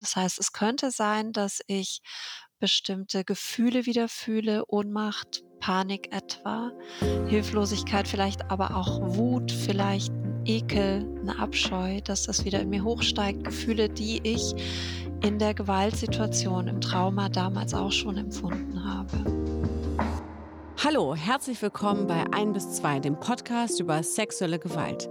Das heißt, es könnte sein, dass ich bestimmte Gefühle wieder fühle, Ohnmacht, Panik etwa, Hilflosigkeit, vielleicht aber auch Wut, vielleicht ein Ekel, eine Abscheu, dass das wieder in mir hochsteigt, Gefühle, die ich in der Gewaltsituation, im Trauma damals auch schon empfunden habe. Hallo, herzlich willkommen bei 1 bis 2, dem Podcast über sexuelle Gewalt.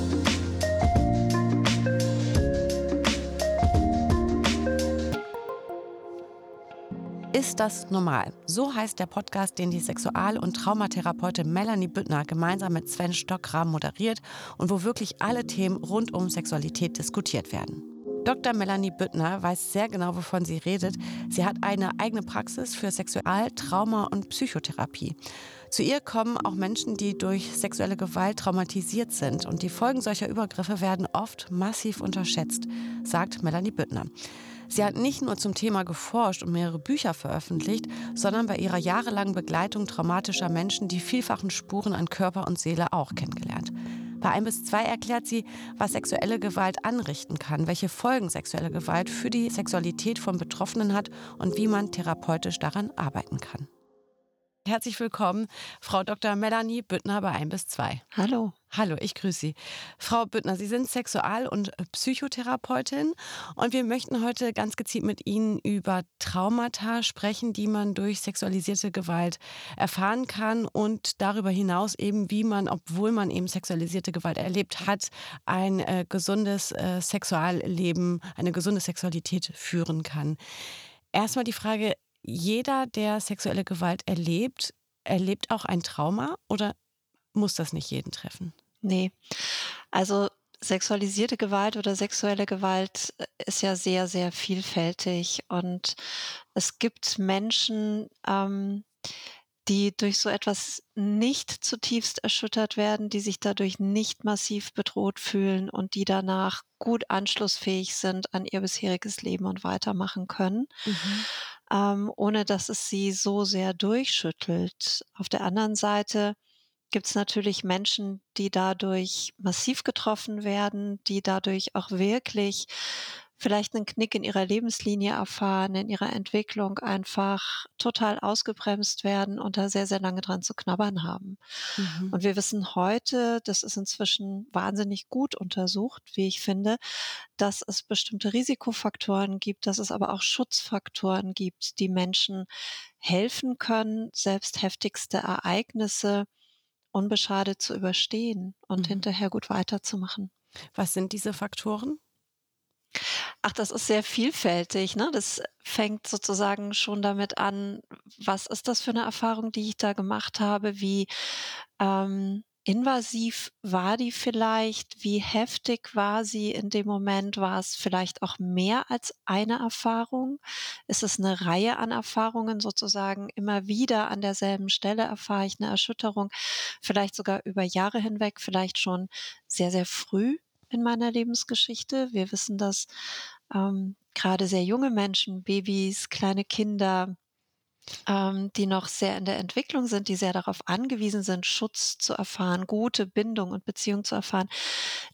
Ist das normal? So heißt der Podcast, den die Sexual- und Traumatherapeutin Melanie Büttner gemeinsam mit Sven Stockram moderiert und wo wirklich alle Themen rund um Sexualität diskutiert werden. Dr. Melanie Büttner weiß sehr genau, wovon sie redet. Sie hat eine eigene Praxis für Sexual-, Trauma- und Psychotherapie. Zu ihr kommen auch Menschen, die durch sexuelle Gewalt traumatisiert sind. Und die Folgen solcher Übergriffe werden oft massiv unterschätzt, sagt Melanie Büttner. Sie hat nicht nur zum Thema geforscht und mehrere Bücher veröffentlicht, sondern bei ihrer jahrelangen Begleitung traumatischer Menschen die vielfachen Spuren an Körper und Seele auch kennengelernt. Bei 1 bis 2 erklärt sie, was sexuelle Gewalt anrichten kann, welche Folgen sexuelle Gewalt für die Sexualität von Betroffenen hat und wie man therapeutisch daran arbeiten kann. Herzlich willkommen, Frau Dr. Melanie Büttner bei 1 bis 2. Hallo. Hallo, ich grüße Sie. Frau Büttner, Sie sind Sexual- und Psychotherapeutin und wir möchten heute ganz gezielt mit Ihnen über Traumata sprechen, die man durch sexualisierte Gewalt erfahren kann und darüber hinaus eben, wie man, obwohl man eben sexualisierte Gewalt erlebt hat, ein äh, gesundes äh, Sexualleben, eine gesunde Sexualität führen kann. Erstmal die Frage, jeder, der sexuelle Gewalt erlebt, erlebt auch ein Trauma oder muss das nicht jeden treffen? Nee. Also sexualisierte Gewalt oder sexuelle Gewalt ist ja sehr, sehr vielfältig. Und es gibt Menschen, ähm, die durch so etwas nicht zutiefst erschüttert werden, die sich dadurch nicht massiv bedroht fühlen und die danach gut anschlussfähig sind an ihr bisheriges Leben und weitermachen können, mhm. Ähm, ohne dass es sie so sehr durchschüttelt. Auf der anderen Seite gibt es natürlich Menschen, die dadurch massiv getroffen werden, die dadurch auch wirklich vielleicht einen Knick in ihrer Lebenslinie erfahren, in ihrer Entwicklung einfach total ausgebremst werden und da sehr, sehr lange dran zu knabbern haben. Mhm. Und wir wissen heute, das ist inzwischen wahnsinnig gut untersucht, wie ich finde, dass es bestimmte Risikofaktoren gibt, dass es aber auch Schutzfaktoren gibt, die Menschen helfen können, selbst heftigste Ereignisse unbeschadet zu überstehen und mhm. hinterher gut weiterzumachen. Was sind diese Faktoren? Ach, das ist sehr vielfältig. Ne? Das fängt sozusagen schon damit an, was ist das für eine Erfahrung, die ich da gemacht habe? Wie ähm, invasiv war die vielleicht? Wie heftig war sie in dem Moment? War es vielleicht auch mehr als eine Erfahrung? Ist es eine Reihe an Erfahrungen sozusagen? Immer wieder an derselben Stelle erfahre ich eine Erschütterung, vielleicht sogar über Jahre hinweg, vielleicht schon sehr, sehr früh in meiner Lebensgeschichte. Wir wissen, dass ähm, gerade sehr junge Menschen, Babys, kleine Kinder, ähm, die noch sehr in der Entwicklung sind, die sehr darauf angewiesen sind, Schutz zu erfahren, gute Bindung und Beziehung zu erfahren,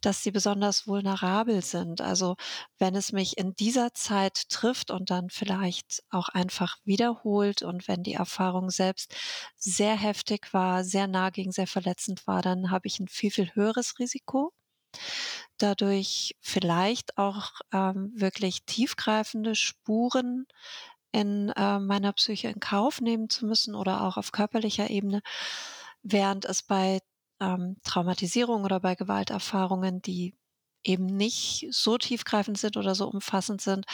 dass sie besonders vulnerabel sind. Also wenn es mich in dieser Zeit trifft und dann vielleicht auch einfach wiederholt und wenn die Erfahrung selbst sehr heftig war, sehr nah gegen sehr verletzend war, dann habe ich ein viel, viel höheres Risiko dadurch vielleicht auch ähm, wirklich tiefgreifende Spuren in äh, meiner Psyche in Kauf nehmen zu müssen oder auch auf körperlicher Ebene, während es bei ähm, Traumatisierung oder bei Gewalterfahrungen, die eben nicht so tiefgreifend sind oder so umfassend sind,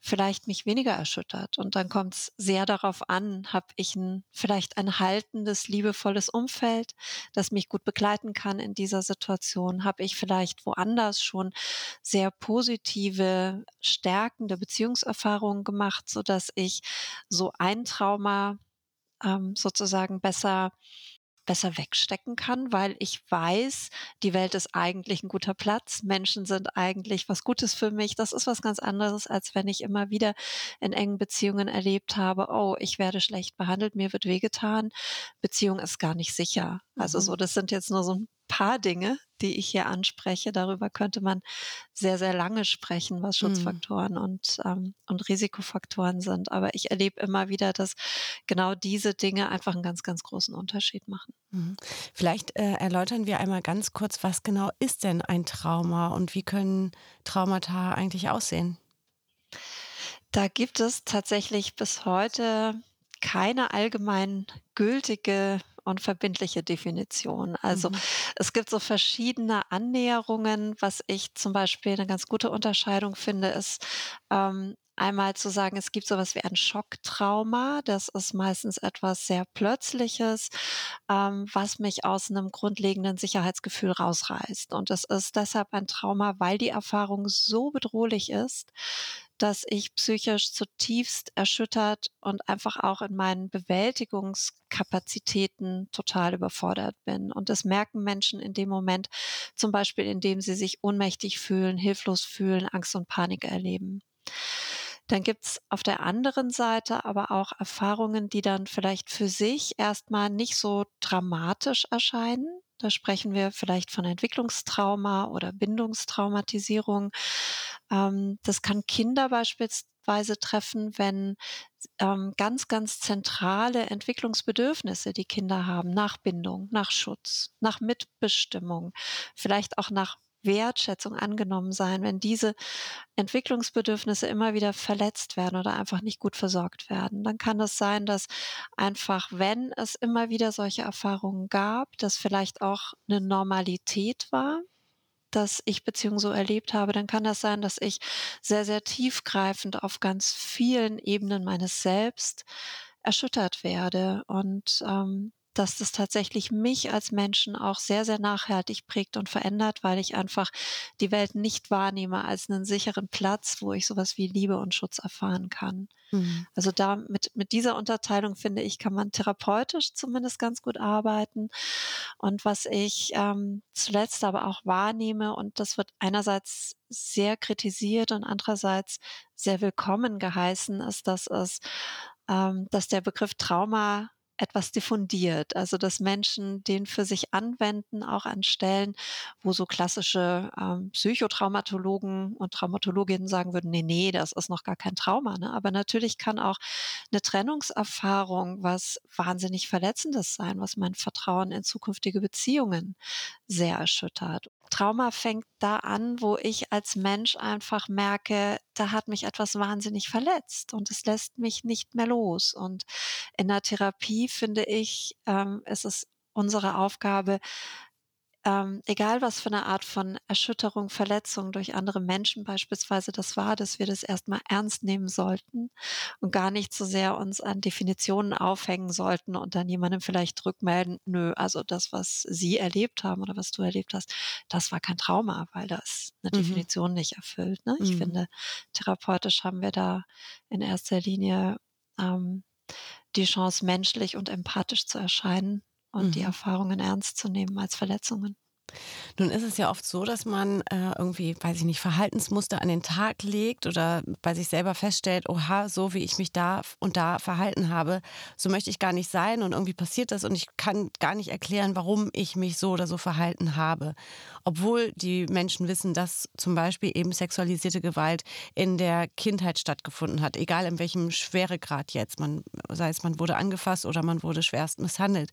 vielleicht mich weniger erschüttert. Und dann kommt es sehr darauf an, habe ich ein, vielleicht ein haltendes, liebevolles Umfeld, das mich gut begleiten kann in dieser Situation. Habe ich vielleicht woanders schon sehr positive, stärkende Beziehungserfahrungen gemacht, so dass ich so ein Trauma ähm, sozusagen besser besser wegstecken kann, weil ich weiß, die Welt ist eigentlich ein guter Platz. Menschen sind eigentlich was Gutes für mich. Das ist was ganz anderes, als wenn ich immer wieder in engen Beziehungen erlebt habe, oh, ich werde schlecht behandelt, mir wird wehgetan. Beziehung ist gar nicht sicher. Also Mhm. so, das sind jetzt nur so ein paar Dinge, die ich hier anspreche. Darüber könnte man sehr, sehr lange sprechen, was Mhm. Schutzfaktoren und, ähm, und Risikofaktoren sind. Aber ich erlebe immer wieder, dass genau diese Dinge einfach einen ganz, ganz großen Unterschied machen. Mhm. Vielleicht äh, erläutern wir einmal ganz kurz, was genau ist denn ein Trauma und wie können Traumata eigentlich aussehen? Da gibt es tatsächlich bis heute keine allgemein gültige und verbindliche Definition. Also Mhm. es gibt so verschiedene Annäherungen. Was ich zum Beispiel eine ganz gute Unterscheidung finde, ist ähm, einmal zu sagen, es gibt sowas wie ein Schocktrauma. Das ist meistens etwas sehr Plötzliches, ähm, was mich aus einem grundlegenden Sicherheitsgefühl rausreißt. Und es ist deshalb ein Trauma, weil die Erfahrung so bedrohlich ist, dass ich psychisch zutiefst erschüttert und einfach auch in meinen Bewältigungskapazitäten total überfordert bin. Und das merken Menschen in dem Moment, zum Beispiel indem sie sich ohnmächtig fühlen, hilflos fühlen, Angst und Panik erleben. Dann gibt's auf der anderen Seite aber auch Erfahrungen, die dann vielleicht für sich erstmal nicht so dramatisch erscheinen. Da sprechen wir vielleicht von Entwicklungstrauma oder Bindungstraumatisierung. Ähm, das kann Kinder beispielsweise treffen, wenn ähm, ganz, ganz zentrale Entwicklungsbedürfnisse, die Kinder haben, nach Bindung, nach Schutz, nach Mitbestimmung, vielleicht auch nach Wertschätzung angenommen sein, wenn diese Entwicklungsbedürfnisse immer wieder verletzt werden oder einfach nicht gut versorgt werden, dann kann es sein, dass einfach, wenn es immer wieder solche Erfahrungen gab, das vielleicht auch eine Normalität war, dass ich Beziehungen so erlebt habe, dann kann das sein, dass ich sehr, sehr tiefgreifend auf ganz vielen Ebenen meines Selbst erschüttert werde. Und, ähm, dass das tatsächlich mich als Menschen auch sehr, sehr nachhaltig prägt und verändert, weil ich einfach die Welt nicht wahrnehme als einen sicheren Platz, wo ich sowas wie Liebe und Schutz erfahren kann. Mhm. Also da mit, mit dieser Unterteilung finde ich, kann man therapeutisch zumindest ganz gut arbeiten. Und was ich ähm, zuletzt aber auch wahrnehme, und das wird einerseits sehr kritisiert und andererseits sehr willkommen geheißen, ist, dass es, ähm, dass der Begriff Trauma etwas diffundiert, also dass Menschen den für sich anwenden, auch an Stellen, wo so klassische ähm, Psychotraumatologen und Traumatologinnen sagen würden, nee, nee, das ist noch gar kein Trauma. Ne? Aber natürlich kann auch eine Trennungserfahrung was wahnsinnig Verletzendes sein, was mein Vertrauen in zukünftige Beziehungen sehr erschüttert. Trauma fängt da an, wo ich als Mensch einfach merke, da hat mich etwas wahnsinnig verletzt und es lässt mich nicht mehr los. Und in der Therapie finde ich, ähm, ist es unsere Aufgabe, ähm, egal was für eine Art von Erschütterung, Verletzung durch andere Menschen beispielsweise das war, dass wir das erstmal ernst nehmen sollten und gar nicht so sehr uns an Definitionen aufhängen sollten und dann jemandem vielleicht rückmelden: „Nö, also das, was Sie erlebt haben oder was du erlebt hast, das war kein Trauma, weil das eine Mhm. Definition nicht erfüllt“, ne? Ich Mhm. finde, therapeutisch haben wir da in erster Linie, ähm, die Chance, menschlich und empathisch zu erscheinen und die Mhm. Erfahrungen ernst zu nehmen als Verletzungen. Nun ist es ja oft so, dass man äh, irgendwie, weiß ich nicht, Verhaltensmuster an den Tag legt oder bei sich selber feststellt, oha, so wie ich mich da und da verhalten habe, so möchte ich gar nicht sein und irgendwie passiert das und ich kann gar nicht erklären, warum ich mich so oder so verhalten habe. Obwohl die Menschen wissen, dass zum Beispiel eben sexualisierte Gewalt in der Kindheit stattgefunden hat, egal in welchem Schweregrad jetzt, man, sei es man wurde angefasst oder man wurde schwerst misshandelt.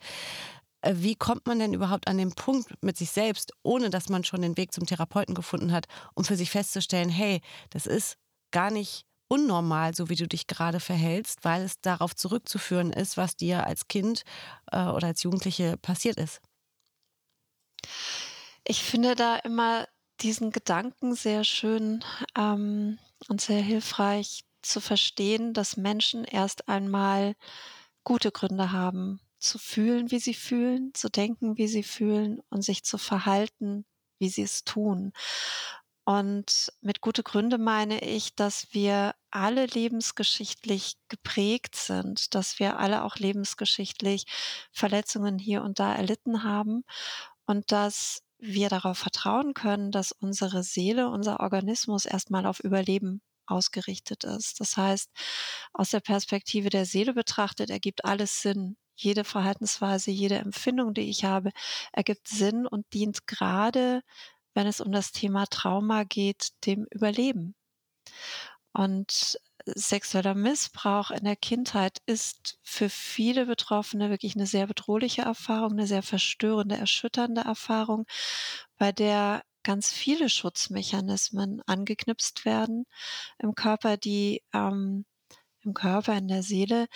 Äh, Wie kommt man denn überhaupt an den Punkt mit sich selbst, ohne dass man schon den Weg zum Therapeuten gefunden hat, um für sich festzustellen, hey, das ist gar nicht unnormal, so wie du dich gerade verhältst, weil es darauf zurückzuführen ist, was dir als Kind äh, oder als Jugendliche passiert ist. Ich finde da immer diesen Gedanken sehr schön, ähm, und sehr hilfreich zu verstehen, dass Menschen erst einmal gute Gründe haben, zu fühlen, wie sie fühlen, zu denken, wie sie fühlen und sich zu verhalten, wie sie es tun. Und mit gute Gründe meine ich, dass wir alle lebensgeschichtlich geprägt sind, dass wir alle auch lebensgeschichtlich Verletzungen hier und da erlitten haben und dass wir darauf vertrauen können, dass unsere Seele, unser Organismus erstmal auf Überleben ausgerichtet ist. Das heißt, aus der Perspektive der Seele betrachtet ergibt alles Sinn. Jede Verhaltensweise, jede Empfindung, die ich habe, ergibt Sinn und dient gerade wenn es um das Thema Trauma geht, dem Überleben. Und sexueller Missbrauch in der Kindheit ist für viele Betroffene wirklich eine sehr bedrohliche Erfahrung, eine sehr verstörende, erschütternde Erfahrung, bei der ganz viele Schutzmechanismen angeknipst werden im Körper, die ähm, im Körper, in der Seele,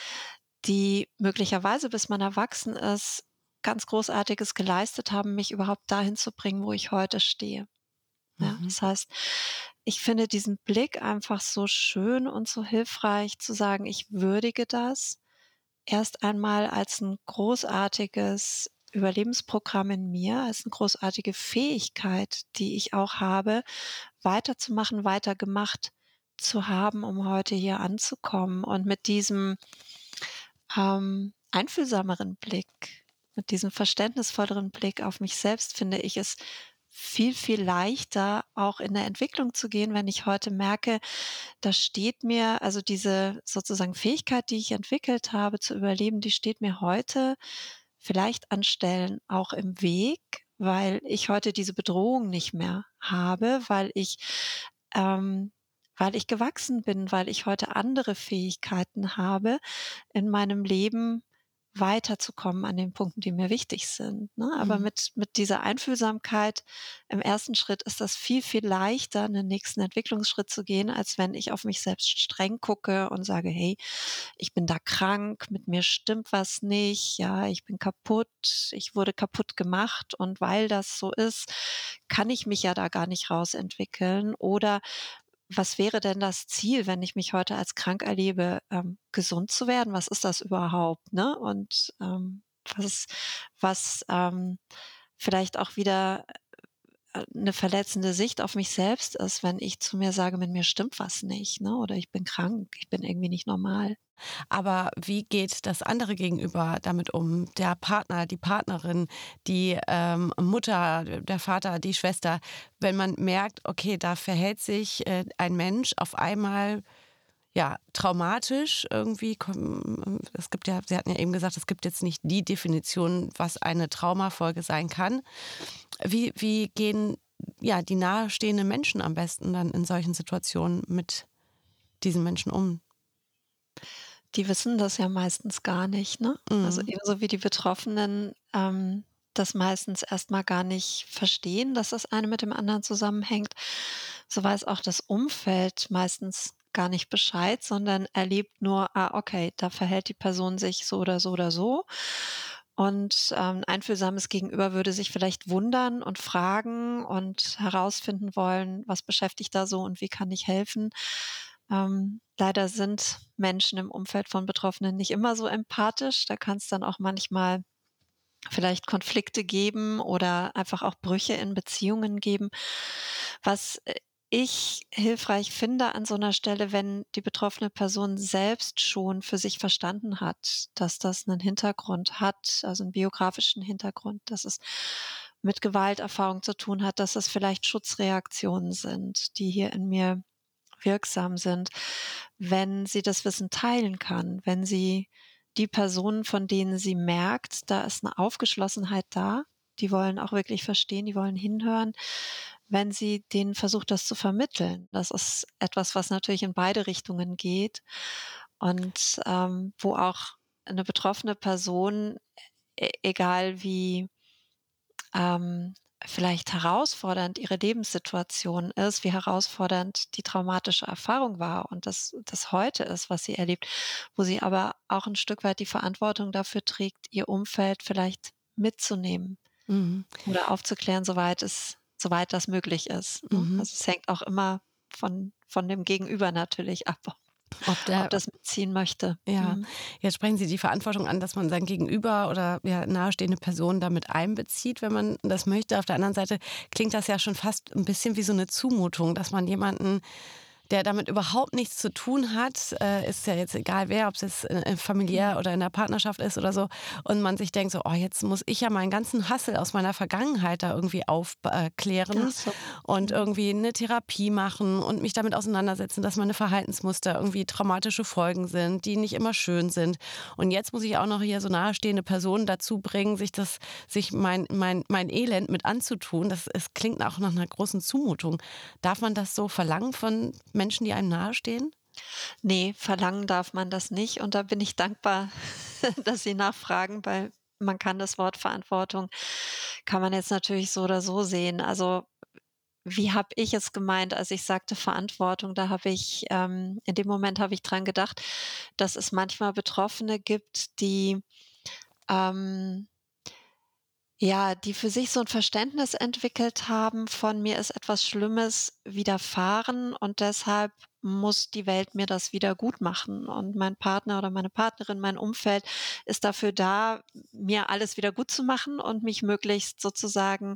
die möglicherweise, bis man erwachsen ist, ganz Großartiges geleistet haben, mich überhaupt dahin zu bringen, wo ich heute stehe. Ja, mhm. das heißt, ich finde diesen Blick einfach so schön und so hilfreich zu sagen, ich würdige das erst einmal als ein großartiges Überlebensprogramm in mir, als eine großartige Fähigkeit, die ich auch habe, weiterzumachen, weitergemacht zu haben, um heute hier anzukommen und mit diesem ähm, einfühlsameren Blick mit diesem verständnisvolleren Blick auf mich selbst finde ich es viel, viel leichter, auch in der Entwicklung zu gehen, wenn ich heute merke, da steht mir, also diese sozusagen Fähigkeit, die ich entwickelt habe zu überleben, die steht mir heute vielleicht an Stellen auch im Weg, weil ich heute diese Bedrohung nicht mehr habe, weil ich ähm, weil ich gewachsen bin, weil ich heute andere Fähigkeiten habe, in meinem Leben weiterzukommen an den Punkten, die mir wichtig sind. Ne? Aber mhm. mit, mit dieser Einfühlsamkeit im ersten Schritt ist das viel, viel leichter, einen nächsten Entwicklungsschritt zu gehen, als wenn ich auf mich selbst streng gucke und sage, hey, ich bin da krank, mit mir stimmt was nicht, ja, ich bin kaputt, ich wurde kaputt gemacht und weil das so ist, kann ich mich ja da gar nicht rausentwickeln. Oder was wäre denn das Ziel, wenn ich mich heute als krank erlebe, ähm, gesund zu werden? Was ist das überhaupt? Ne? Und ähm, was, was ähm, vielleicht auch wieder äh, eine verletzende Sicht auf mich selbst ist, wenn ich zu mir sage, mit mir stimmt was nicht, ne? Oder ich bin krank, ich bin irgendwie nicht normal. Aber wie geht das andere Gegenüber damit um? Der Partner, die Partnerin, die ähm, Mutter, der Vater, die Schwester, wenn man merkt, okay, da verhält sich äh, ein Mensch auf einmal ja, traumatisch irgendwie. Es gibt ja, Sie hatten ja eben gesagt, es gibt jetzt nicht die Definition, was eine Traumafolge sein kann. Wie, wie gehen ja die nahestehenden Menschen am besten dann in solchen Situationen mit diesen Menschen um? Die wissen das ja meistens gar nicht, ne? Also mhm. Also ebenso wie die Betroffenen ähm, das meistens erstmal gar nicht verstehen, dass das eine mit dem anderen zusammenhängt. So weiß auch das Umfeld meistens gar nicht Bescheid, sondern erlebt nur, ah, okay, da verhält die Person sich so oder so oder so. Und ähm, einfühlsames Gegenüber würde sich vielleicht wundern und fragen und herausfinden wollen, was beschäftigt da so und wie kann ich helfen. Ähm, leider sind Menschen im Umfeld von Betroffenen nicht immer so empathisch. Da kann es dann auch manchmal vielleicht Konflikte geben oder einfach auch Brüche in Beziehungen geben. Was äh, ich hilfreich finde an so einer Stelle, wenn die betroffene Person selbst schon für sich verstanden hat, dass das einen Hintergrund hat, also einen biografischen Hintergrund, dass es mit Gewalterfahrung zu tun hat, dass es vielleicht Schutzreaktionen sind, die hier in mir wirksam sind, wenn sie das Wissen teilen kann, wenn sie die Personen, von denen sie merkt, da ist eine Aufgeschlossenheit da, die wollen auch wirklich verstehen, die wollen hinhören, wenn sie denen versucht, das zu vermitteln. Das ist etwas, was natürlich in beide Richtungen geht und ähm, wo auch eine betroffene Person, e egal wie ähm, vielleicht herausfordernd ihre Lebenssituation ist, wie herausfordernd die traumatische Erfahrung war und das, das heute ist, was sie erlebt, wo sie aber auch ein Stück weit die Verantwortung dafür trägt, ihr Umfeld vielleicht mitzunehmen mhm. oder aufzuklären, soweit es soweit das möglich ist. Ne? Mhm. Also es hängt auch immer von, von dem Gegenüber natürlich ab. Ob, der, ob das mitziehen möchte. Ja, mhm. jetzt sprechen Sie die Verantwortung an, dass man sein Gegenüber oder ja, nahestehende Personen damit einbezieht, wenn man das möchte. Auf der anderen Seite klingt das ja schon fast ein bisschen wie so eine Zumutung, dass man jemanden der damit überhaupt nichts zu tun hat, äh, ist ja jetzt egal wer, ob es jetzt äh, familiär oder in der Partnerschaft ist oder so, und man sich denkt so, oh, jetzt muss ich ja meinen ganzen Hassel aus meiner Vergangenheit da irgendwie aufklären äh, so. und irgendwie eine Therapie machen und mich damit auseinandersetzen, dass meine Verhaltensmuster irgendwie traumatische Folgen sind, die nicht immer schön sind. Und jetzt muss ich auch noch hier so nahestehende Personen dazu bringen, sich das, sich mein, mein, mein Elend mit anzutun. Das es klingt auch nach einer großen Zumutung. Darf man das so verlangen von Menschen? Menschen, die einem nahestehen? Nee, verlangen darf man das nicht. Und da bin ich dankbar, dass Sie nachfragen, weil man kann das Wort Verantwortung, kann man jetzt natürlich so oder so sehen. Also wie habe ich es gemeint, als ich sagte Verantwortung? Da habe ich, ähm, in dem Moment habe ich dran gedacht, dass es manchmal Betroffene gibt, die ähm, ja, die für sich so ein Verständnis entwickelt haben von mir ist etwas Schlimmes widerfahren und deshalb muss die Welt mir das wieder gut machen. Und mein Partner oder meine Partnerin, mein Umfeld ist dafür da, mir alles wieder gut zu machen und mich möglichst sozusagen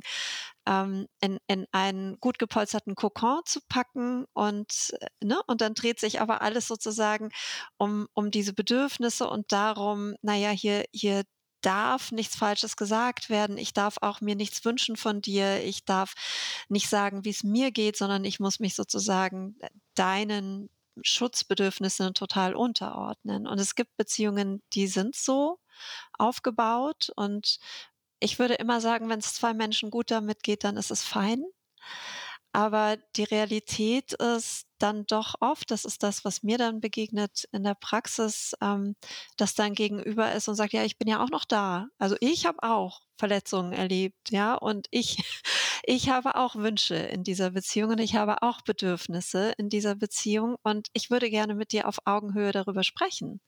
ähm, in, in einen gut gepolsterten Kokon zu packen. Und, ne, und dann dreht sich aber alles sozusagen um, um diese Bedürfnisse und darum, naja, hier, hier darf nichts Falsches gesagt werden. Ich darf auch mir nichts wünschen von dir. Ich darf nicht sagen, wie es mir geht, sondern ich muss mich sozusagen äh, deinen Schutzbedürfnissen total unterordnen. Und es gibt Beziehungen, die sind so aufgebaut. Und ich würde immer sagen, wenn es zwei Menschen gut damit geht, dann ist es fein. Aber die Realität ist, dann doch oft, das ist das, was mir dann begegnet in der Praxis, ähm, dass dein Gegenüber ist und sagt, ja, ich bin ja auch noch da. Also ich habe auch Verletzungen erlebt, ja, und ich, ich habe auch Wünsche in dieser Beziehung und ich habe auch Bedürfnisse in dieser Beziehung und ich würde gerne mit dir auf Augenhöhe darüber sprechen,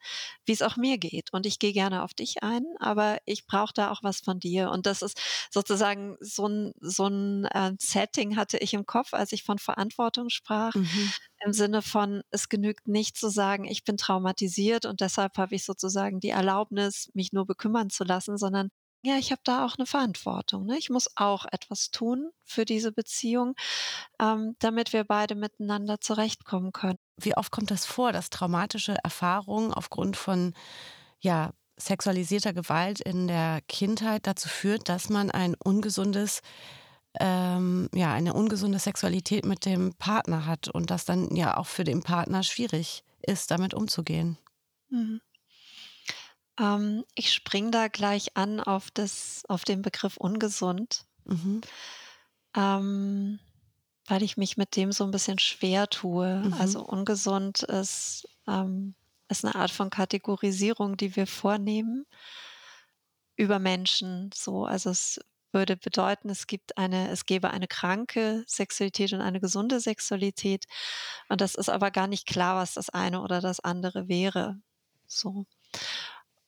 wie es auch mir geht. Und ich gehe gerne auf dich ein, aber ich brauche da auch was von dir. Und das ist sozusagen so ein, so ein äh, Setting hatte ich im Kopf, als ich von Verantwortung sprach. Mhm im Sinne von, es genügt nicht zu sagen, ich bin traumatisiert und deshalb habe ich sozusagen die Erlaubnis, mich nur bekümmern zu lassen, sondern ja, ich habe da auch eine Verantwortung. Ne? Ich muss auch etwas tun für diese Beziehung, ähm, damit wir beide miteinander zurechtkommen können. Wie oft kommt das vor, dass traumatische Erfahrungen aufgrund von ja, sexualisierter Gewalt in der Kindheit dazu führt, dass man ein ungesundes ähm, ja, eine ungesunde Sexualität mit dem Partner hat und das dann ja auch für den Partner schwierig ist, damit umzugehen. Mhm. Ähm, ich springe da gleich an auf, das, auf den Begriff ungesund, mhm. ähm, weil ich mich mit dem so ein bisschen schwer tue. Mhm. Also ungesund ist, ähm, ist eine Art von Kategorisierung, die wir vornehmen über Menschen. So, also es würde bedeuten, es gibt eine, es gäbe eine kranke Sexualität und eine gesunde Sexualität. Und das ist aber gar nicht klar, was das eine oder das andere wäre. So.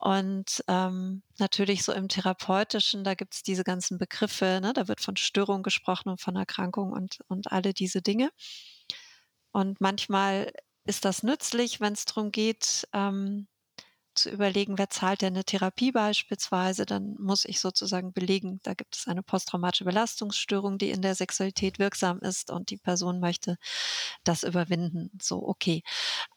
Und ähm, natürlich so im Therapeutischen, da gibt es diese ganzen Begriffe, ne? da wird von Störung gesprochen und von Erkrankung und, und alle diese Dinge. Und manchmal ist das nützlich, wenn es darum geht, ähm, zu überlegen, wer zahlt denn eine Therapie beispielsweise, dann muss ich sozusagen belegen, da gibt es eine posttraumatische Belastungsstörung, die in der Sexualität wirksam ist und die Person möchte das überwinden. So, okay.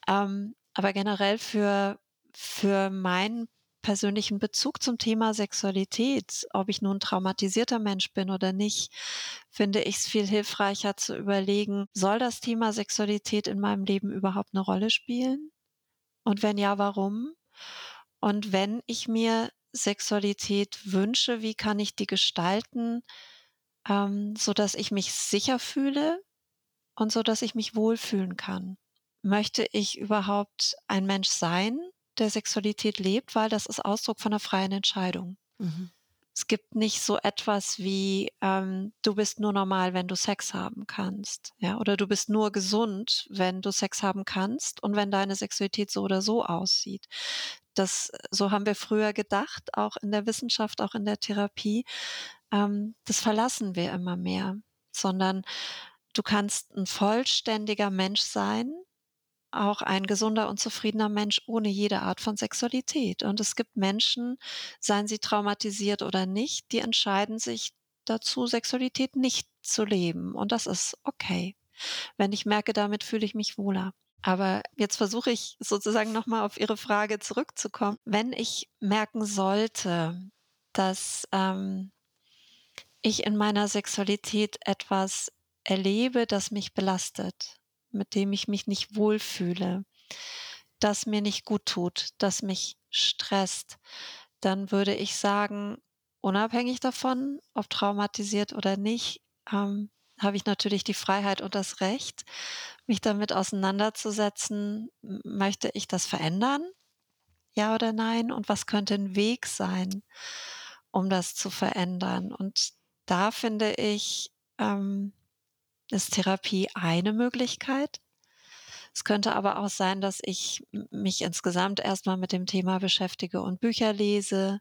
Ähm, aber generell für, für meinen persönlichen Bezug zum Thema Sexualität, ob ich nun traumatisierter Mensch bin oder nicht, finde ich es viel hilfreicher zu überlegen, soll das Thema Sexualität in meinem Leben überhaupt eine Rolle spielen? Und wenn ja, warum? Und wenn ich mir Sexualität wünsche, wie kann ich die gestalten, ähm, so dass ich mich sicher fühle und so dass ich mich wohlfühlen kann? Möchte ich überhaupt ein Mensch sein, der Sexualität lebt, weil das ist Ausdruck von einer freien Entscheidung. Mhm. Es gibt nicht so etwas wie ähm, du bist nur normal, wenn du Sex haben kannst, ja, oder du bist nur gesund, wenn du Sex haben kannst und wenn deine Sexualität so oder so aussieht. Das so haben wir früher gedacht, auch in der Wissenschaft, auch in der Therapie. Ähm, das verlassen wir immer mehr, sondern du kannst ein vollständiger Mensch sein auch ein gesunder und zufriedener Mensch ohne jede Art von Sexualität. Und es gibt Menschen, seien sie traumatisiert oder nicht, die entscheiden sich dazu, Sexualität nicht zu leben. Und das ist okay. Wenn ich merke, damit fühle ich mich wohler. Aber jetzt versuche ich sozusagen nochmal auf Ihre Frage zurückzukommen. Wenn ich merken sollte, dass ähm, ich in meiner Sexualität etwas erlebe, das mich belastet, mit dem ich mich nicht wohlfühle, das mir nicht gut tut, das mich stresst, dann würde ich sagen, unabhängig davon, ob traumatisiert oder nicht, ähm, habe ich natürlich die Freiheit und das Recht, mich damit auseinanderzusetzen, möchte ich das verändern? Ja oder nein? Und was könnte ein Weg sein, um das zu verändern? Und da finde ich, ähm, ist Therapie eine Möglichkeit. Es könnte aber auch sein, dass ich mich insgesamt erstmal mit dem Thema beschäftige und Bücher lese,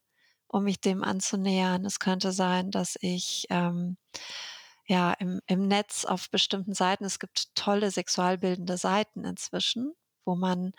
um mich dem anzunähern. Es könnte sein, dass ich ähm, ja im, im Netz auf bestimmten Seiten, es gibt tolle sexualbildende Seiten inzwischen, wo man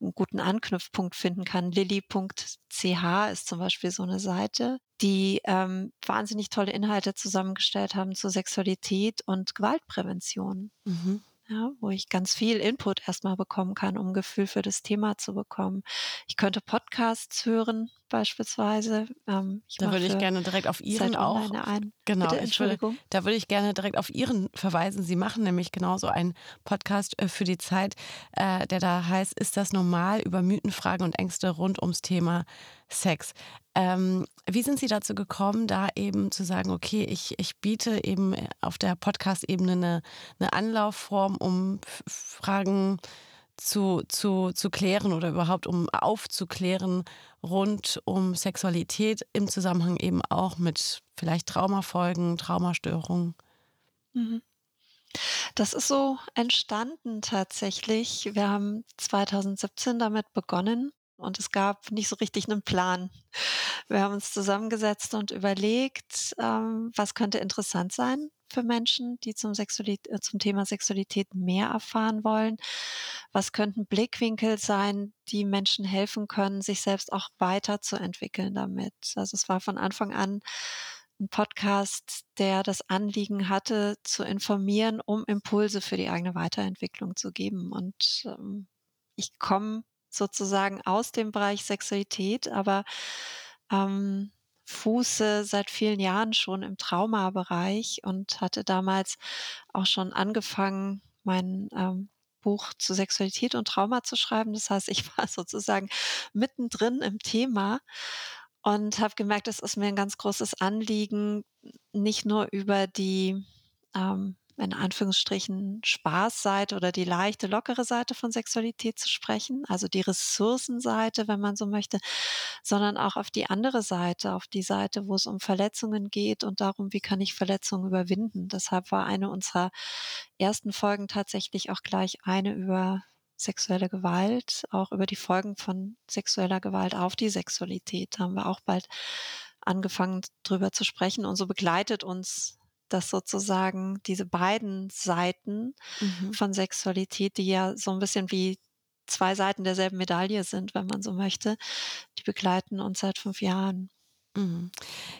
einen guten Anknüpfpunkt finden kann. Lilly.ch ist zum Beispiel so eine Seite, die ähm, wahnsinnig tolle Inhalte zusammengestellt haben zur Sexualität und Gewaltprävention. Mhm ja, wo ich ganz viel Input erstmal bekommen kann, um ein Gefühl für das Thema zu bekommen. Ich könnte Podcasts hören, beispielsweise. Ähm, da würde ich gerne direkt auf Ihren auch. Ein. Genau, Bitte, Entschuldigung. Würde, da würde ich gerne direkt auf Ihren verweisen. Sie machen nämlich genauso einen Podcast äh, für die Zeit, äh, der da heißt, ist das normal über Mythen, Fragen und Ängste rund ums Thema Sex. Ähm, wie sind Sie dazu gekommen, da eben zu sagen, okay, ich, ich biete eben auf der Podcast-Ebene eine, eine Anlaufform, um Fragen zu, zu, zu klären oder überhaupt um aufzuklären rund um Sexualität im Zusammenhang eben auch mit vielleicht Traumafolgen, Traumastörungen? Mhm. Das ist so entstanden tatsächlich. Wir haben 2017 damit begonnen, und es gab nicht so richtig einen Plan. Wir haben uns zusammengesetzt und überlegt, ähm, was könnte interessant sein für Menschen, die zum, Sexualität, äh, zum Thema Sexualität mehr erfahren wollen. Was könnten Blickwinkel sein, die Menschen helfen können, sich selbst auch weiterzuentwickeln damit. Also es war von Anfang an ein Podcast, der das Anliegen hatte, zu informieren, um Impulse für die eigene Weiterentwicklung zu geben. Und ähm, ich komme sozusagen aus dem Bereich Sexualität, aber ähm, fuße seit vielen Jahren schon im Traumabereich und hatte damals auch schon angefangen, mein ähm, Buch zu Sexualität und Trauma zu schreiben. Das heißt, ich war sozusagen mittendrin im Thema und habe gemerkt, es ist mir ein ganz großes Anliegen, nicht nur über die ähm, in Anführungsstrichen Spaßseite oder die leichte, lockere Seite von Sexualität zu sprechen, also die Ressourcenseite, wenn man so möchte, sondern auch auf die andere Seite, auf die Seite, wo es um Verletzungen geht und darum, wie kann ich Verletzungen überwinden. Deshalb war eine unserer ersten Folgen tatsächlich auch gleich eine über sexuelle Gewalt, auch über die Folgen von sexueller Gewalt auf die Sexualität. Da haben wir auch bald angefangen drüber zu sprechen und so begleitet uns dass sozusagen diese beiden Seiten mhm. von Sexualität, die ja so ein bisschen wie zwei Seiten derselben Medaille sind, wenn man so möchte, die begleiten uns seit fünf Jahren. Mhm.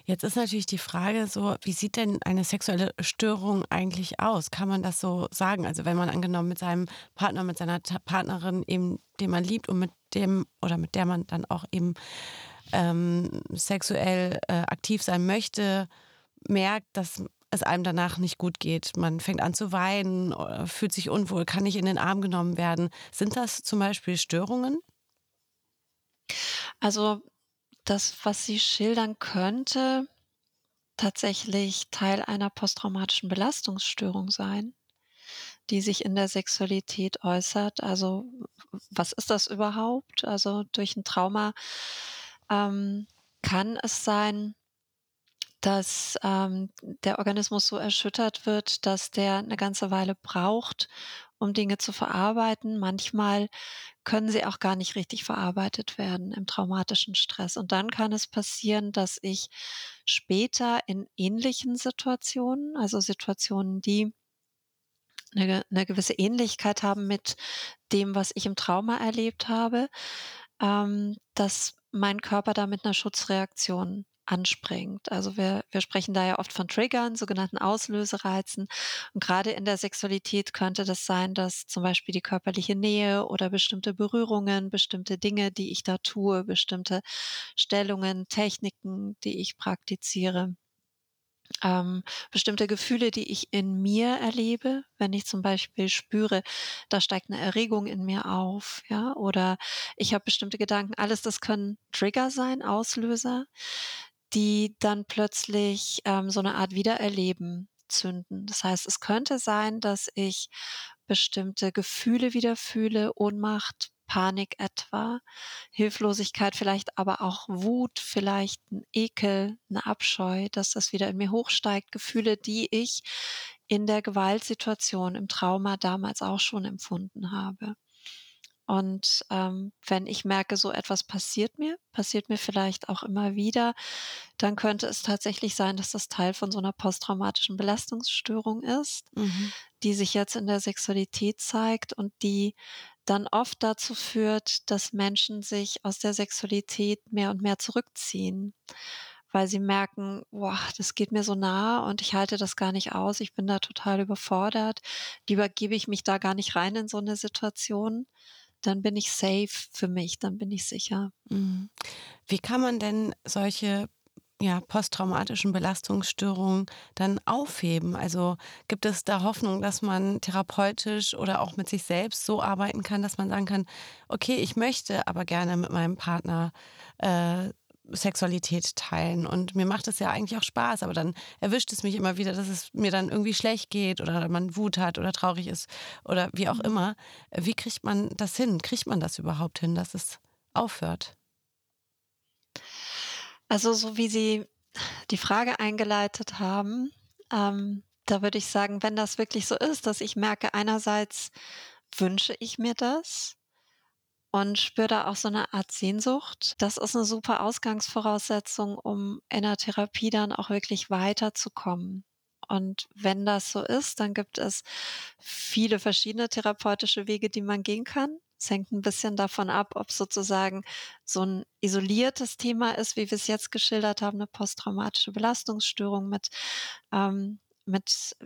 Jetzt ist natürlich die Frage so, wie sieht denn eine sexuelle Störung eigentlich aus? Kann man das so sagen? Also wenn man angenommen mit seinem Partner, mit seiner Partnerin eben, den man liebt und mit dem oder mit der man dann auch eben ähm, sexuell äh, aktiv sein möchte, merkt, dass es einem danach nicht gut geht. Man fängt an zu weinen, fühlt sich unwohl, kann nicht in den Arm genommen werden. Sind das zum Beispiel Störungen? Also das, was sie schildern könnte, tatsächlich Teil einer posttraumatischen Belastungsstörung sein, die sich in der Sexualität äußert. Also was ist das überhaupt? Also durch ein Trauma ähm, kann es sein, dass ähm, der Organismus so erschüttert wird, dass der eine ganze Weile braucht, um Dinge zu verarbeiten. Manchmal können sie auch gar nicht richtig verarbeitet werden im traumatischen Stress. Und dann kann es passieren, dass ich später in ähnlichen Situationen, also Situationen, die eine, eine gewisse Ähnlichkeit haben mit dem, was ich im Trauma erlebt habe, ähm, dass mein Körper da mit einer Schutzreaktion anspringt. Also wir, wir sprechen da ja oft von Triggern, sogenannten Auslösereizen. Und gerade in der Sexualität könnte das sein, dass zum Beispiel die körperliche Nähe oder bestimmte Berührungen, bestimmte Dinge, die ich da tue, bestimmte Stellungen, Techniken, die ich praktiziere, ähm, bestimmte Gefühle, die ich in mir erlebe, wenn ich zum Beispiel spüre, da steigt eine Erregung in mir auf, ja, oder ich habe bestimmte Gedanken, alles das können Trigger sein, Auslöser, die dann plötzlich ähm, so eine Art Wiedererleben zünden. Das heißt, es könnte sein, dass ich bestimmte Gefühle wieder fühle, Ohnmacht, Panik etwa, Hilflosigkeit, vielleicht aber auch Wut, vielleicht ein Ekel, eine Abscheu, dass das wieder in mir hochsteigt, Gefühle, die ich in der Gewaltsituation, im Trauma damals auch schon empfunden habe. Und ähm, wenn ich merke, so etwas passiert mir, passiert mir vielleicht auch immer wieder, dann könnte es tatsächlich sein, dass das Teil von so einer posttraumatischen Belastungsstörung ist, mhm. die sich jetzt in der Sexualität zeigt und die dann oft dazu führt, dass Menschen sich aus der Sexualität mehr und mehr zurückziehen, weil sie merken, boah, das geht mir so nah und ich halte das gar nicht aus, ich bin da total überfordert, lieber gebe ich mich da gar nicht rein in so eine Situation dann bin ich safe für mich, dann bin ich sicher. Mhm. Wie kann man denn solche ja, posttraumatischen Belastungsstörungen dann aufheben? Also gibt es da Hoffnung, dass man therapeutisch oder auch mit sich selbst so arbeiten kann, dass man sagen kann, okay, ich möchte aber gerne mit meinem Partner äh, Sexualität teilen. Und mir macht es ja eigentlich auch Spaß, aber dann erwischt es mich immer wieder, dass es mir dann irgendwie schlecht geht oder man Wut hat oder traurig ist oder wie auch mhm. immer. Wie kriegt man das hin? Kriegt man das überhaupt hin, dass es aufhört? Also so wie Sie die Frage eingeleitet haben, ähm, da würde ich sagen, wenn das wirklich so ist, dass ich merke, einerseits wünsche ich mir das, und spüre da auch so eine Art Sehnsucht. Das ist eine super Ausgangsvoraussetzung, um in der Therapie dann auch wirklich weiterzukommen. Und wenn das so ist, dann gibt es viele verschiedene therapeutische Wege, die man gehen kann. Es hängt ein bisschen davon ab, ob sozusagen so ein isoliertes Thema ist, wie wir es jetzt geschildert haben, eine posttraumatische Belastungsstörung mit, ähm, mit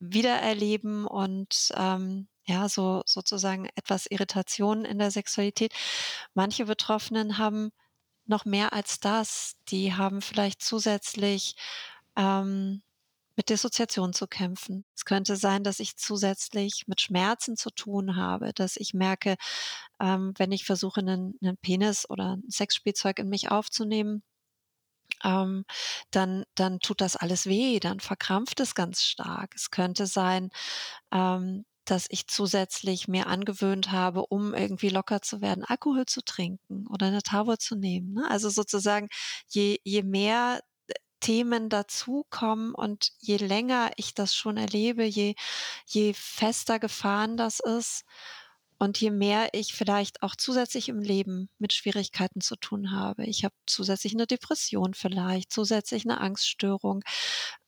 Wiedererleben und ähm, ja, so sozusagen etwas Irritation in der Sexualität. Manche Betroffenen haben noch mehr als das. Die haben vielleicht zusätzlich ähm, mit Dissoziation zu kämpfen. Es könnte sein, dass ich zusätzlich mit Schmerzen zu tun habe, dass ich merke, ähm, wenn ich versuche, einen, einen Penis oder ein Sexspielzeug in mich aufzunehmen, ähm, dann, dann tut das alles weh, dann verkrampft es ganz stark. Es könnte sein, ähm, dass ich zusätzlich mir angewöhnt habe, um irgendwie locker zu werden, Alkohol zu trinken oder eine Taube zu nehmen. Ne? Also sozusagen, je, je mehr äh, Themen dazukommen und je länger ich das schon erlebe, je, je fester gefahren das ist und je mehr ich vielleicht auch zusätzlich im Leben mit Schwierigkeiten zu tun habe. Ich habe zusätzlich eine Depression vielleicht, zusätzlich eine Angststörung.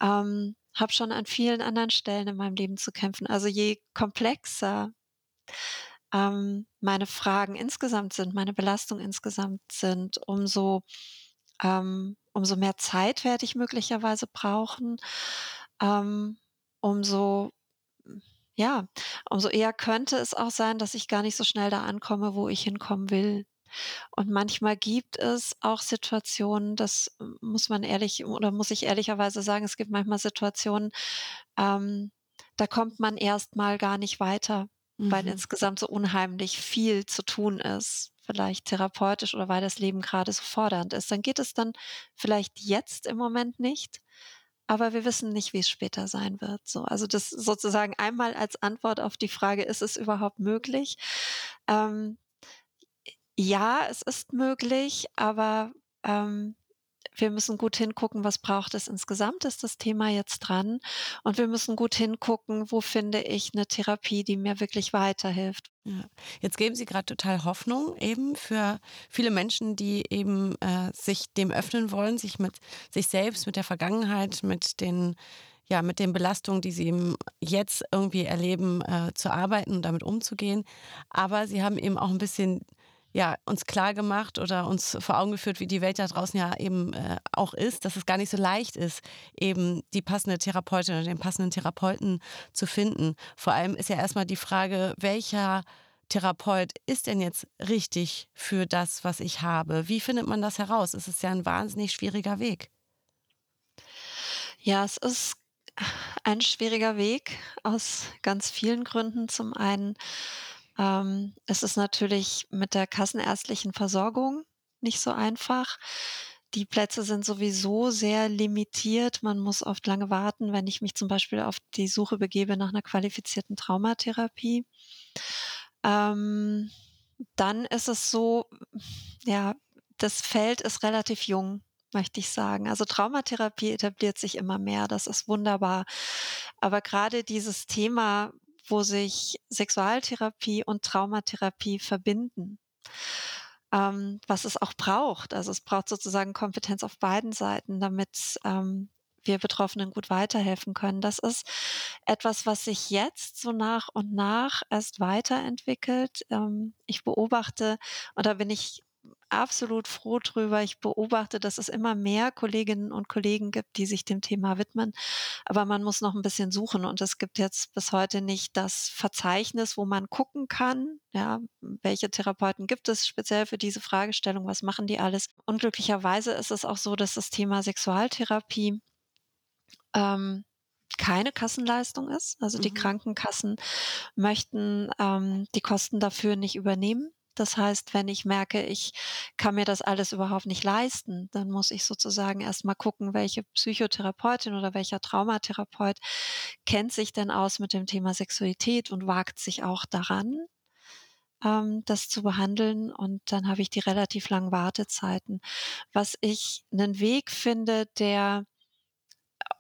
Ähm, habe schon an vielen anderen Stellen in meinem Leben zu kämpfen. Also je komplexer ähm, meine Fragen insgesamt sind, meine Belastung insgesamt sind, umso, ähm, umso mehr Zeit werde ich möglicherweise brauchen, ähm, umso ja, umso eher könnte es auch sein, dass ich gar nicht so schnell da ankomme, wo ich hinkommen will. Und manchmal gibt es auch Situationen, das muss man ehrlich oder muss ich ehrlicherweise sagen, es gibt manchmal Situationen, ähm, da kommt man erstmal gar nicht weiter, mhm. weil insgesamt so unheimlich viel zu tun ist, vielleicht therapeutisch oder weil das Leben gerade so fordernd ist. Dann geht es dann vielleicht jetzt im Moment nicht, aber wir wissen nicht, wie es später sein wird. So, also das sozusagen einmal als Antwort auf die Frage, ist es überhaupt möglich? Ähm, ja, es ist möglich, aber ähm, wir müssen gut hingucken, was braucht es insgesamt, ist das Thema jetzt dran. Und wir müssen gut hingucken, wo finde ich eine Therapie, die mir wirklich weiterhilft. Jetzt geben Sie gerade total Hoffnung eben für viele Menschen, die eben äh, sich dem öffnen wollen, sich mit sich selbst, mit der Vergangenheit, mit den ja, mit den Belastungen, die sie jetzt irgendwie erleben, äh, zu arbeiten und damit umzugehen. Aber sie haben eben auch ein bisschen ja, uns klar gemacht oder uns vor Augen geführt, wie die Welt da draußen ja eben äh, auch ist, dass es gar nicht so leicht ist, eben die passende Therapeutin oder den passenden Therapeuten zu finden. Vor allem ist ja erstmal die Frage, welcher Therapeut ist denn jetzt richtig für das, was ich habe? Wie findet man das heraus? Es ist ja ein wahnsinnig schwieriger Weg. Ja, es ist ein schwieriger Weg aus ganz vielen Gründen. Zum einen ähm, es ist natürlich mit der kassenärztlichen Versorgung nicht so einfach. Die Plätze sind sowieso sehr limitiert. Man muss oft lange warten, wenn ich mich zum Beispiel auf die Suche begebe nach einer qualifizierten Traumatherapie. Ähm, dann ist es so, ja, das Feld ist relativ jung, möchte ich sagen. Also Traumatherapie etabliert sich immer mehr, das ist wunderbar. Aber gerade dieses Thema, wo sich Sexualtherapie und Traumatherapie verbinden. Ähm, was es auch braucht. Also es braucht sozusagen Kompetenz auf beiden Seiten, damit ähm, wir Betroffenen gut weiterhelfen können. Das ist etwas, was sich jetzt so nach und nach erst weiterentwickelt. Ähm, ich beobachte, und da bin ich absolut froh drüber. Ich beobachte, dass es immer mehr Kolleginnen und Kollegen gibt, die sich dem Thema widmen. Aber man muss noch ein bisschen suchen und es gibt jetzt bis heute nicht das Verzeichnis, wo man gucken kann, ja, welche Therapeuten gibt es speziell für diese Fragestellung, was machen die alles. Unglücklicherweise ist es auch so, dass das Thema Sexualtherapie ähm, keine Kassenleistung ist. Also die mhm. Krankenkassen möchten ähm, die Kosten dafür nicht übernehmen. Das heißt, wenn ich merke, ich kann mir das alles überhaupt nicht leisten, dann muss ich sozusagen erst mal gucken, welche Psychotherapeutin oder welcher Traumatherapeut kennt sich denn aus mit dem Thema Sexualität und wagt sich auch daran, ähm, das zu behandeln. Und dann habe ich die relativ langen Wartezeiten. Was ich einen Weg finde, der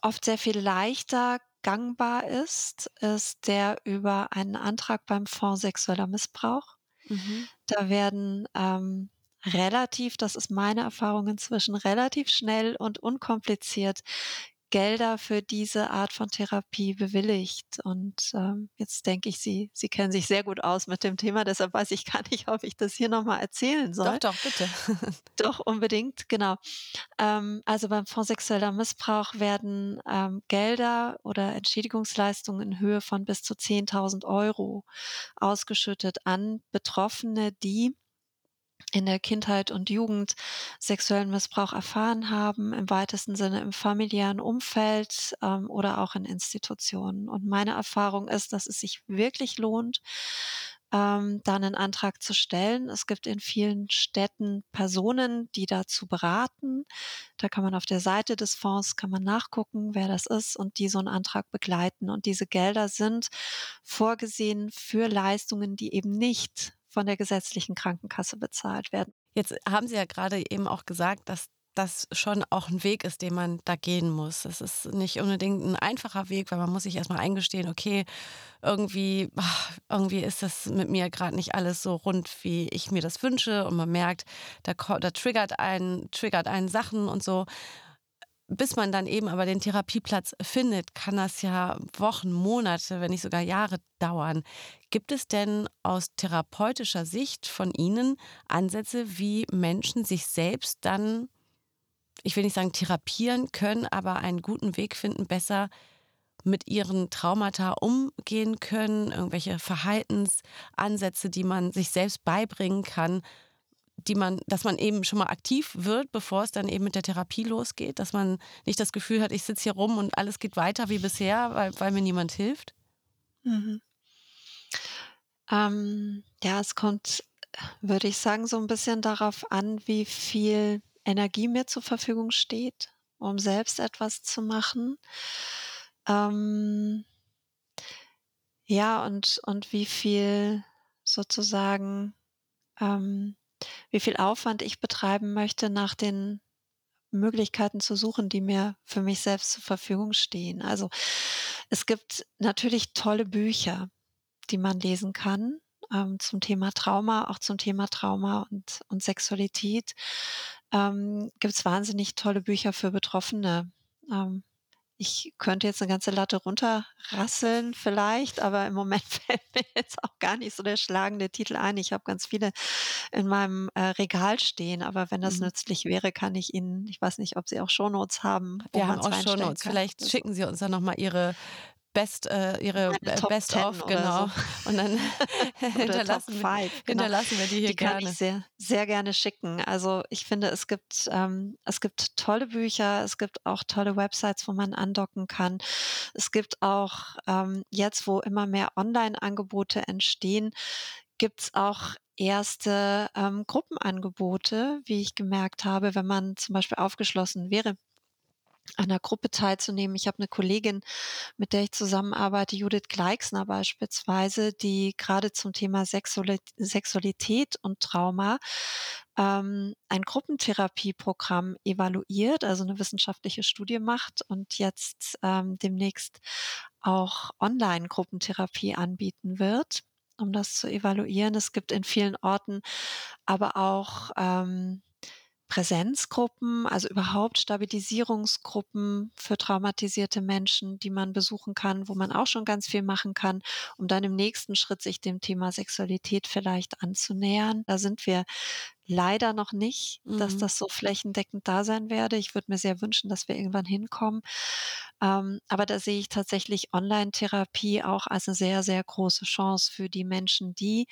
oft sehr viel leichter gangbar ist, ist der über einen Antrag beim Fonds sexueller Missbrauch. Mhm. Da werden ähm, relativ, das ist meine Erfahrung inzwischen, relativ schnell und unkompliziert Gelder für diese Art von Therapie bewilligt. Und ähm, jetzt denke ich, Sie, Sie kennen sich sehr gut aus mit dem Thema, deshalb weiß ich gar nicht, ob ich das hier nochmal erzählen soll. Doch, doch, bitte. doch, unbedingt, genau. Ähm, also beim Fonds sexueller Missbrauch werden ähm, Gelder oder Entschädigungsleistungen in Höhe von bis zu 10.000 Euro ausgeschüttet an Betroffene, die in der Kindheit und Jugend sexuellen Missbrauch erfahren haben, im weitesten Sinne im familiären Umfeld ähm, oder auch in Institutionen. Und meine Erfahrung ist, dass es sich wirklich lohnt, ähm, da einen Antrag zu stellen. Es gibt in vielen Städten Personen, die dazu beraten. Da kann man auf der Seite des Fonds kann man nachgucken, wer das ist und die so einen Antrag begleiten. Und diese Gelder sind vorgesehen für Leistungen, die eben nicht von der gesetzlichen Krankenkasse bezahlt werden. Jetzt haben Sie ja gerade eben auch gesagt, dass das schon auch ein Weg ist, den man da gehen muss. Das ist nicht unbedingt ein einfacher Weg, weil man muss sich erstmal eingestehen, okay, irgendwie, irgendwie ist das mit mir gerade nicht alles so rund, wie ich mir das wünsche. Und man merkt, da, da triggert einen, triggert einen Sachen und so bis man dann eben aber den Therapieplatz findet, kann das ja Wochen, Monate, wenn nicht sogar Jahre dauern. Gibt es denn aus therapeutischer Sicht von Ihnen Ansätze, wie Menschen sich selbst dann, ich will nicht sagen therapieren können, aber einen guten Weg finden, besser mit ihren Traumata umgehen können, irgendwelche Verhaltensansätze, die man sich selbst beibringen kann, die man, dass man eben schon mal aktiv wird, bevor es dann eben mit der Therapie losgeht, dass man nicht das Gefühl hat, ich sitze hier rum und alles geht weiter wie bisher, weil, weil mir niemand hilft? Mhm. Ähm, ja, es kommt, würde ich sagen, so ein bisschen darauf an, wie viel Energie mir zur Verfügung steht, um selbst etwas zu machen. Ähm, ja, und, und wie viel sozusagen ähm, wie viel Aufwand ich betreiben möchte, nach den Möglichkeiten zu suchen, die mir für mich selbst zur Verfügung stehen. Also es gibt natürlich tolle Bücher, die man lesen kann ähm, zum Thema Trauma, auch zum Thema Trauma und, und Sexualität. Ähm, gibt es wahnsinnig tolle Bücher für Betroffene. Ähm, ich könnte jetzt eine ganze Latte runterrasseln vielleicht, aber im Moment fällt mir jetzt auch gar nicht so der schlagende Titel ein. Ich habe ganz viele in meinem, äh, Regal stehen, aber wenn das Mhm. nützlich wäre, kann ich Ihnen ich weiß nicht, ob Sie auch Shownotes haben, Wir haben auch Shownotes. kann Vielleicht schicken Sie uns dann noch mal Ihre Best äh, Ihre Be Top Best 10 of, genau. so. Und dann hinterlassen wir 5, genau. hinterlassen wir die hier Die kann ich gerne. sehr sehr gerne schicken. Also, ich finde, es gibt ähm, es gibt tolle Bücher, es gibt auch tolle Websites, wo man andocken kann. Es gibt auch, ähm, jetzt, wo immer mehr Online-Angebote entstehen, gibt's auch erste, ähm, Gruppenangebote, wie ich gemerkt habe, wenn man zum Beispiel aufgeschlossen wäre, an 'ner Gruppe teilzunehmen. Ich habe 'ne Kollegin, mit der ich zusammenarbeite, Judith Gleixner beispielsweise, die grade zum Thema Sexuali Sexualität und Trauma, ähm, ein Gruppentherapieprogramm evaluiert, also 'ne wissenschaftliche Studie macht und jetzt, ähm, demnächst auch Online-Gruppentherapie anbieten wird, um das zu evaluieren. Es gibt in vielen Orten aber auch, ähm, Präsenzgruppen, also überhaupt Stabilisierungsgruppen für traumatisierte Menschen, die man besuchen kann, wo man auch schon ganz viel machen kann, um dann im nächsten Schritt sich dem Thema Sexualität vielleicht anzunähern. Da sind wir leider noch nicht, dass Mhm. das so flächendeckend da sein werde. Ich würde mir sehr wünschen, dass wir irgendwann hinkommen. Ähm, aber da sehe ich tatsächlich Online-Therapie auch als 'ne sehr, sehr große Chance für die Menschen, die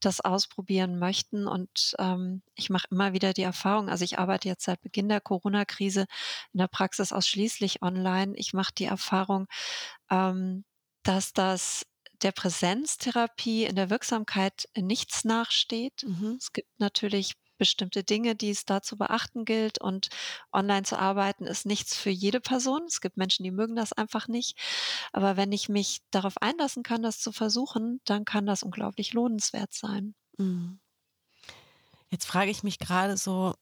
das ausprobieren möchten. Und, ähm, ich mache immer wieder die Erfahrung also, ich arbeite jetzt seit Beginn der Corona-Krise in der Praxis ausschließlich online. Ich mache die Erfahrung, ähm, dass das der Präsenztherapie in der Wirksamkeit nichts nachsteht. Mhm. Es gibt natürlich bestimmte Dinge, die es da zu beachten gilt und online zu arbeiten ist nichts für jede Person. Es gibt Menschen, die mögen das einfach nicht. Aber wenn ich mich darauf einlassen kann, das zu versuchen, dann kann das unglaublich lohnenswert sein. Mhm. Jetzt frage ich mich grade so,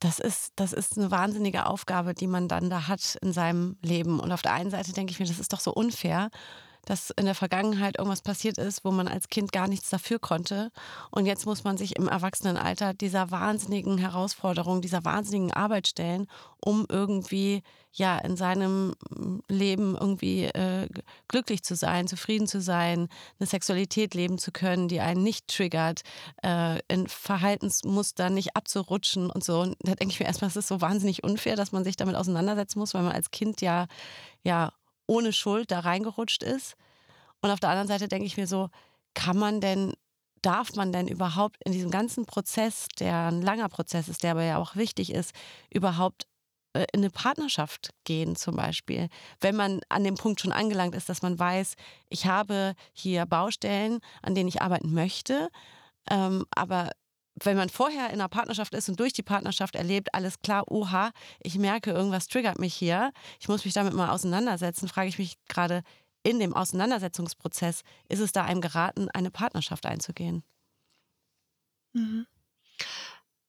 das ist das ist 'ne wahnsinnige Aufgabe, die man dann da hat in seinem Leben. Und auf der einen Seite denke ich mir, das ist doch so unfair, dass in der Vergangenheit irgendwas passiert ist, wo man als Kind gar nichts dafür konnte. Und jetzt muss man sich im Erwachsenenalter dieser wahnsinnigen Herausforderung, dieser wahnsinnigen Arbeit stellen, um irgendwie, ja, in seinem, Leben irgendwie, äh, glücklich zu sein, zufrieden zu sein, 'ne Sexualität leben zu können, die einen nicht triggert, äh, in Verhaltensmuster nicht abzurutschen und so. Und da denke ich mir erst mal, es ist so wahnsinnig unfair, dass man sich damit auseinandersetzen muss, weil man als Kind ja ja ohne Schuld da reingerutscht ist. Und auf der anderen Seite denke ich mir so: „Kann man denn darf man denn überhaupt in diesem ganzen Prozess, der 'n langer Prozess ist, der aber ja auch wichtig ist, überhaupt, äh, in 'ne Partnerschaft gehen zum Beispiel?“ Wenn man an dem Punkt schon angelangt ist, dass man weiß: „Ich habe hier Baustellen, an denen ich arbeiten möchte.“ Ähm, aber wenn man vorher in 'ner Partnerschaft ist und durch die Partnerschaft erlebt: „Alles klar, oha, ich merke, irgendwas triggert mich hier. Ich muss mich damit mal auseinandersetzen“, frage ich mich grade in dem Auseinandersetzungsprozess, ist es da einem geraten, eine Partnerschaft einzugehen? Mhm.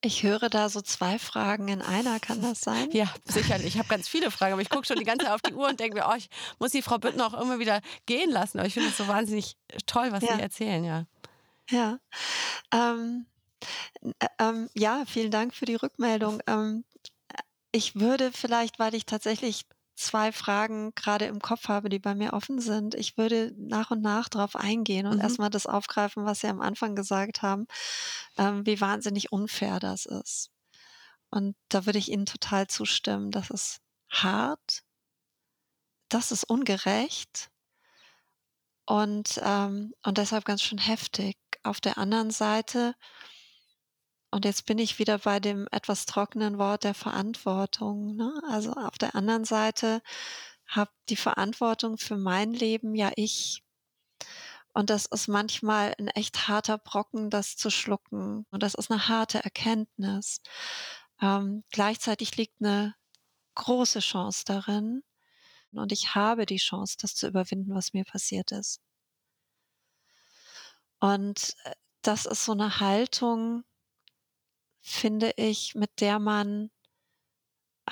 Ich höre da so 2 Fragen in einer. Kann das sein? Ja, sicherlich. Ich habe ganz viele Fragen, aber ich gucke schon die ganze Zeit auf die Uhr und denke mir: „Oh, ich muss die Frau Büttner auch immer wieder gehen lassen.“ Aber ich finde es so wahnsinnig toll, was Sie Ja. erzählen, ja. Ja. Ähm, äh, ähm, ja, vielen Dank für die Rückmeldung. Ähm, äh, ich würde vielleicht, weil ich tatsächlich 2 Fragen grade im Kopf habe, die bei mir offen sind ich würde nach und nach drauf eingehen und Mhm. erst mal das aufgreifen, was Sie am Anfang gesagt haben, ähm, wie wahnsinnig unfair das ist. Und da würde ich Ihnen total zustimmen. Das ist hart. Das ist ungerecht. Und, ähm und deshalb ganz schön heftig. Auf der anderen Seite und jetzt bin ich wieder bei dem etwas trockenen Wort der Verantwortung, ne? Also, auf der anderen Seite habe die Verantwortung für mein Leben ja ich. Und das ist manchmal 'n echt harter Brocken, das zu schlucken. Und das ist 'ne harte Erkenntnis. Ähm, gleichzeitig liegt 'ne große Chance darin. Und ich habe die Chance, das zu überwinden, was mir passiert ist. Und, äh, das ist so 'ne Haltung finde ich, mit der man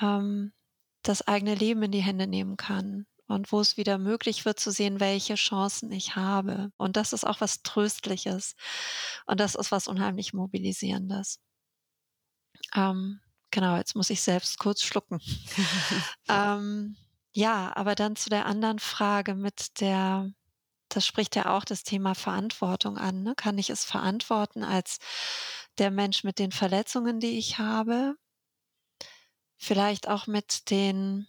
ähm, das eigene Leben in die Hände nehmen kann und wo es wieder möglich wird zu sehen, welche Chancen ich habe. Und das ist auch was Tröstliches. Und das ist was unheimlich Mobilisierendes. Ähm, Genau, jetzt muss ich selbst kurz schlucken. ähm, ja, aber dann zu der anderen Frage mit der, das spricht ja auch das Thema Verantwortung an. Ne? Kann ich es verantworten als der Mensch mit den Verletzungen, die ich habe? Vielleicht auch mit den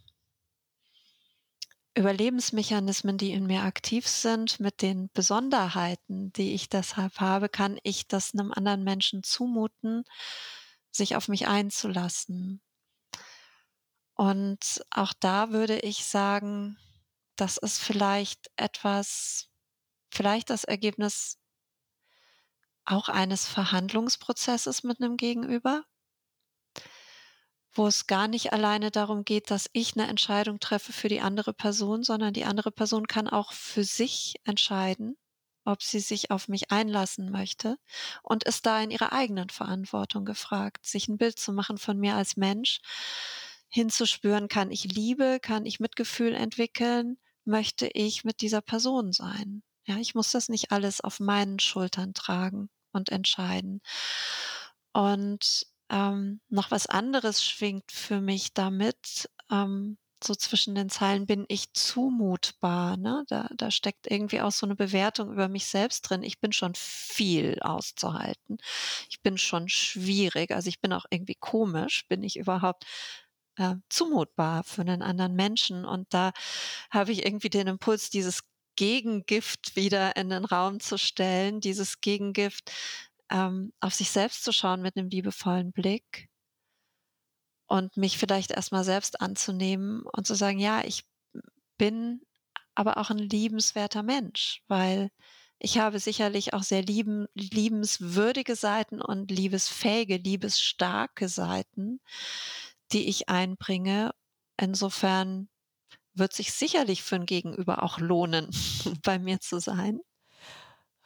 Überlebensmechanismen, die in mir aktiv sind, mit den Besonderheiten, die ich deshalb habe, kann ich das einem anderen Menschen zumuten, sich auf mich einzulassen. Und auch da würde ich sagen, das ist vielleicht etwas, vielleicht das Ergebnis auch eines Verhandlungsprozesses mit einem Gegenüber wo es gar nicht alleine darum geht, dass ich eine Entscheidung treffe für die andere Person, sondern die andere Person kann auch für sich entscheiden, ob sie sich auf mich einlassen möchte und ist da in ihrer eigenen Verantwortung gefragt, sich ein Bild zu machen von mir als Mensch, hinzuspüren, kann ich Liebe, kann ich Mitgefühl entwickeln, möchte ich mit dieser Person sein. Ja, ich muss das nicht alles auf meinen Schultern tragen und entscheiden. Und ähm, noch was anderes schwingt für mich damit. Ähm, so zwischen den Zeilen bin ich zumutbar. Ne? Da, da steckt irgendwie auch so eine Bewertung über mich selbst drin. Ich bin schon viel auszuhalten. Ich bin schon schwierig. Also ich bin auch irgendwie komisch. Bin ich überhaupt äh, zumutbar für einen anderen Menschen? Und da habe ich irgendwie den Impuls, dieses Gegengift wieder in den Raum zu stellen. Dieses Gegengift, ähm, auf sich selbst zu schauen mit einem liebevollen Blick und mich vielleicht erstmal selbst anzunehmen und zu sagen, ja, ich bin aber auch ein liebenswerter Mensch, weil ich habe sicherlich auch sehr lieben, liebenswürdige Seiten und liebesfähige, liebesstarke Seiten, die ich einbringe. Insofern wird sich sicherlich für ein Gegenüber auch lohnen, bei mir zu sein.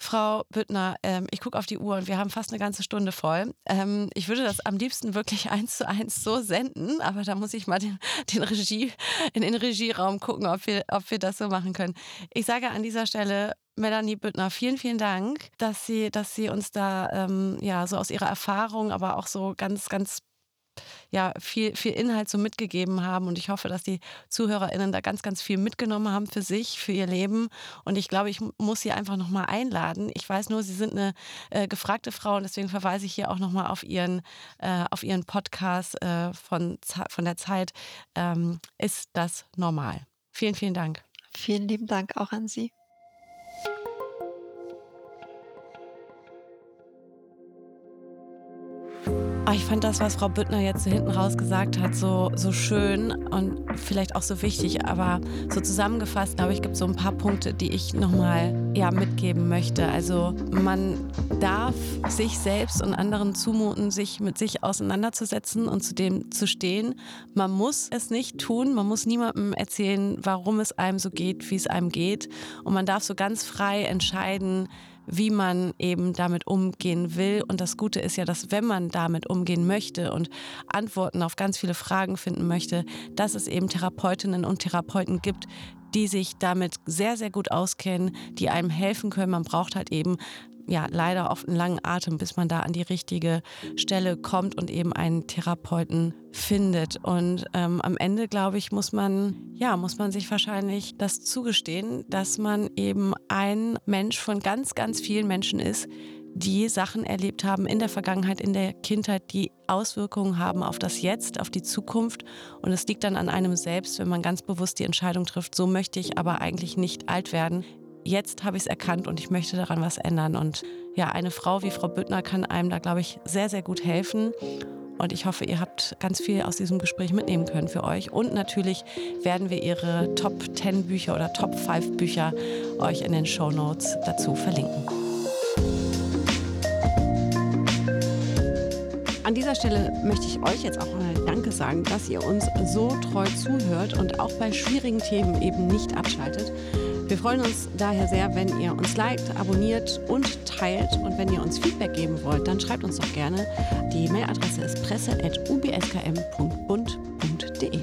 Frau Büttner, ähm, ich gucke auf die Uhr und wir haben fast eine ganze Stunde voll. Ähm, ich würde das am liebsten wirklich eins zu eins so senden, aber da muss ich mal den, den Regie, in den Regieraum gucken, ob wir, ob wir das so machen können. Ich sage an dieser Stelle Melanie Büttner, vielen, vielen Dank, dass Sie, dass Sie uns da ähm, ja so aus Ihrer Erfahrung, aber auch so ganz, ganz ja, viel, viel Inhalt so mitgegeben haben. Und ich hoffe, dass die ZuhörerInnen da ganz, ganz viel mitgenommen haben für sich, für ihr Leben. Und ich glaube, ich muss sie einfach nochmal einladen. Ich weiß nur, sie sind eine äh, gefragte Frau und deswegen verweise ich hier auch nochmal auf ihren, äh, auf ihren Podcast äh, von, von der Zeit. Ähm, ist das normal? Vielen, vielen Dank. Vielen lieben Dank auch an Sie. Ich fand das, was Frau Büttner jetzt so hinten raus gesagt hat, so, so schön und vielleicht auch so wichtig. Aber so zusammengefasst, glaube ich, gibt es so ein paar Punkte, die ich nochmal ja, mitgeben möchte. Also man darf sich selbst und anderen zumuten, sich mit sich auseinanderzusetzen und zu dem zu stehen. Man muss es nicht tun. Man muss niemandem erzählen, warum es einem so geht, wie es einem geht. Und man darf so ganz frei entscheiden, wie man eben damit umgehen will. Und das Gute ist ja, dass wenn man damit umgehen möchte und Antworten auf ganz viele Fragen finden möchte, dass es eben Therapeutinnen und Therapeuten gibt, die sich damit sehr, sehr gut auskennen, die einem helfen können. Man braucht halt eben ja leider oft einen langen Atem, bis man da an die richtige Stelle kommt und eben einen Therapeuten findet. Und ähm, am Ende, glaube ich, muss man, ja, muss man sich wahrscheinlich das zugestehen, dass man eben ein Mensch von ganz, ganz vielen Menschen ist, die Sachen erlebt haben in der Vergangenheit, in der Kindheit, die Auswirkungen haben auf das Jetzt, auf die Zukunft. Und es liegt dann an einem selbst, wenn man ganz bewusst die Entscheidung trifft, so möchte ich aber eigentlich nicht alt werden jetzt habe ich es erkannt und ich möchte daran was ändern. Und ja, eine Frau wie Frau Büttner kann einem da, glaube ich, sehr, sehr gut helfen. Und ich hoffe, ihr habt ganz viel aus diesem Gespräch mitnehmen können für euch. Und natürlich werden wir ihre Top 10 Bücher oder Top 5 Bücher euch in den Show Notes dazu verlinken. An dieser Stelle möchte ich euch jetzt auch mal Danke sagen, dass ihr uns so treu zuhört und auch bei schwierigen Themen eben nicht abschaltet. Wir freuen uns daher sehr, wenn ihr uns liked, abonniert und teilt. Und wenn ihr uns Feedback geben wollt, dann schreibt uns doch gerne. Die Mailadresse ist presse.ubskm.bund.de.